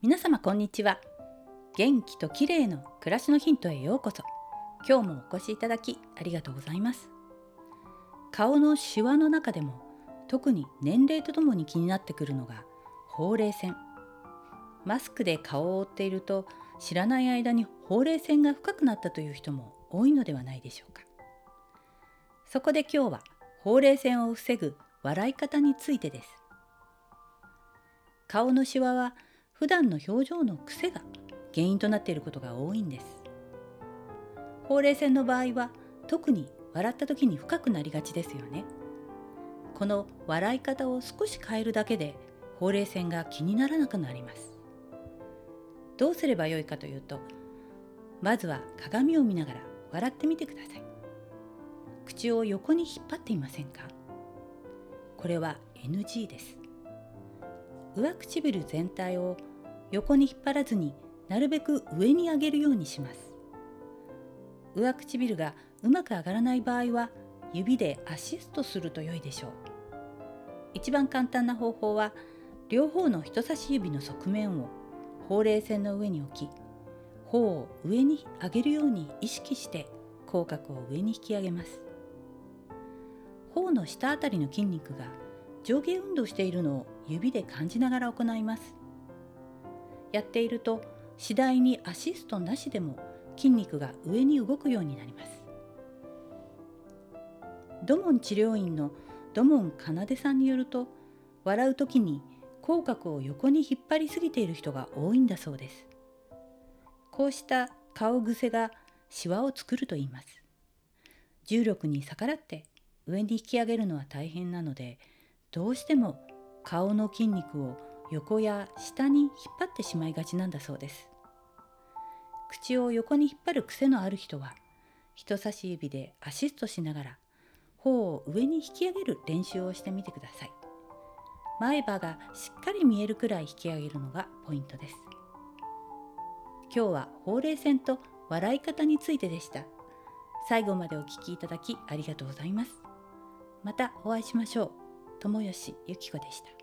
皆様こんにちは。元気と綺麗の暮らしのヒントへようこそ。今日もお越しいただきありがとうございます。顔のシワの中でも特に年齢とともに気になってくるのがほうれい線。マスクで顔を覆っていると知らない間にほうれい線が深くなったという人も多いのではないでしょうか。そこで今日はほうれい線を防ぐ笑い方についてです。顔のシワは普段の表情の癖が原因となっていることが多いんです。ほうれい線の場合は特に笑った時に深くなりがちですよね。この笑い方を少し変えるだけでほうれい線が気にならなくなります。どうすればよいかというとまずは鏡を見ながら笑ってみてください。口を横に引っ張っていませんか？これは NG です。上唇全体を横に引っ張らずになるべく上に上げるようにします。上唇がうまく上がらない場合は指でアシストすると良いでしょう。一番簡単な方法は両方の人差し指の側面をほうれい線の上に置き頬を上に上げるように意識して口角を上に引き上げます。頬の下あたりの筋肉が上下運動しているのを指で感じながら行います。やっていると次第にアシストなしでも筋肉が上に動くようになります。土門治療院の土門奏さんによると笑う時に口角を横に引っ張りすぎている人が多いんだそうです。こうした顔癖がシワを作ると言います。重力に逆らって上に引き上げるのは大変なのでどうしても顔の筋肉を横や下に引っ張ってしまいがちなんだそうです。口を横に引っ張る癖のある人は人差し指でアシストしながら頬を上に引き上げる練習をしてみてください。前歯がしっかり見えるくらい引き上げるのがポイントです。今日はほうれい線と笑い方についてでした。最後までお聴きいただきありがとうございます。またお会いしましょう。友吉ゆき子でした。